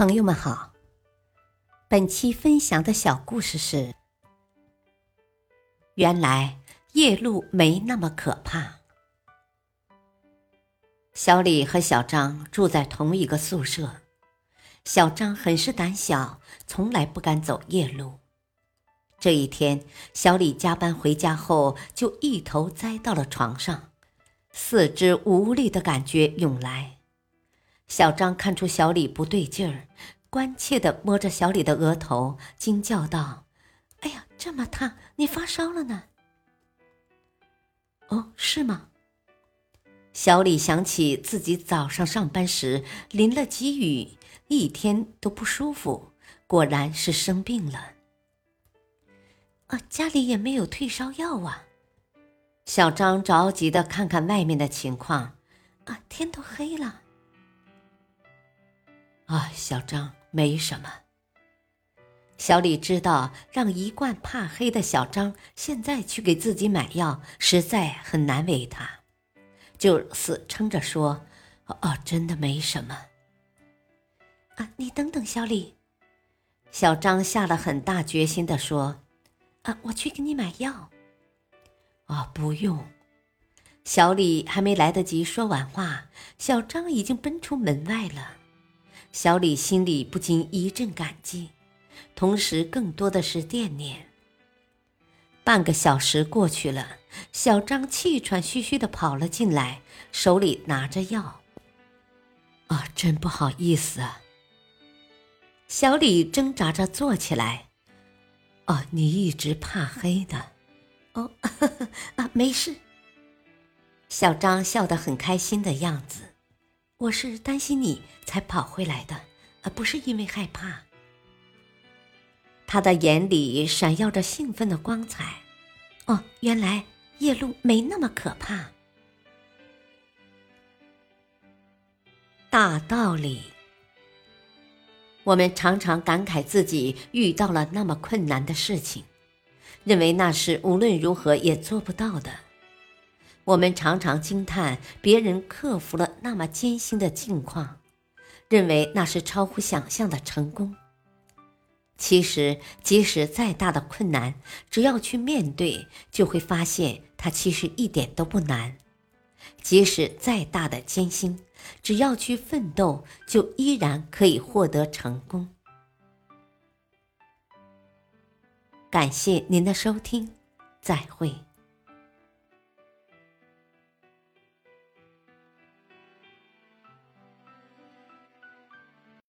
朋友们好，本期分享的小故事是：原来夜路没那么可怕。小李和小张住在同一个宿舍，小张很是胆小，从来不敢走夜路。这一天，小李加班回家后，就一头栽到了床上，四肢无力的感觉涌来。小张看出小李不对劲儿，关切地摸着小李的额头，惊叫道：“哎呀，这么烫，你发烧了呢？”“哦，是吗？”小李想起自己早上上班时淋了几雨，一天都不舒服，果然是生病了。啊，家里也没有退烧药啊！小张着急的看看外面的情况，啊，天都黑了。啊，小张没什么。小李知道让一贯怕黑的小张现在去给自己买药，实在很难为他，就死撑着说：“哦，真的没什么。”啊，你等等，小李。小张下了很大决心的说：“啊，我去给你买药。”啊，不用。小李还没来得及说完话，小张已经奔出门外了。小李心里不禁一阵感激，同时更多的是惦念。半个小时过去了，小张气喘吁吁的跑了进来，手里拿着药。啊，真不好意思啊！小李挣扎着坐起来。哦，你一直怕黑的。哦，啊，没事。小张笑得很开心的样子。我是担心你才跑回来的，而不是因为害怕。他的眼里闪耀着兴奋的光彩。哦，原来夜路没那么可怕。大道理，我们常常感慨自己遇到了那么困难的事情，认为那是无论如何也做不到的。我们常常惊叹别人克服了那么艰辛的境况，认为那是超乎想象的成功。其实，即使再大的困难，只要去面对，就会发现它其实一点都不难；即使再大的艰辛，只要去奋斗，就依然可以获得成功。感谢您的收听，再会。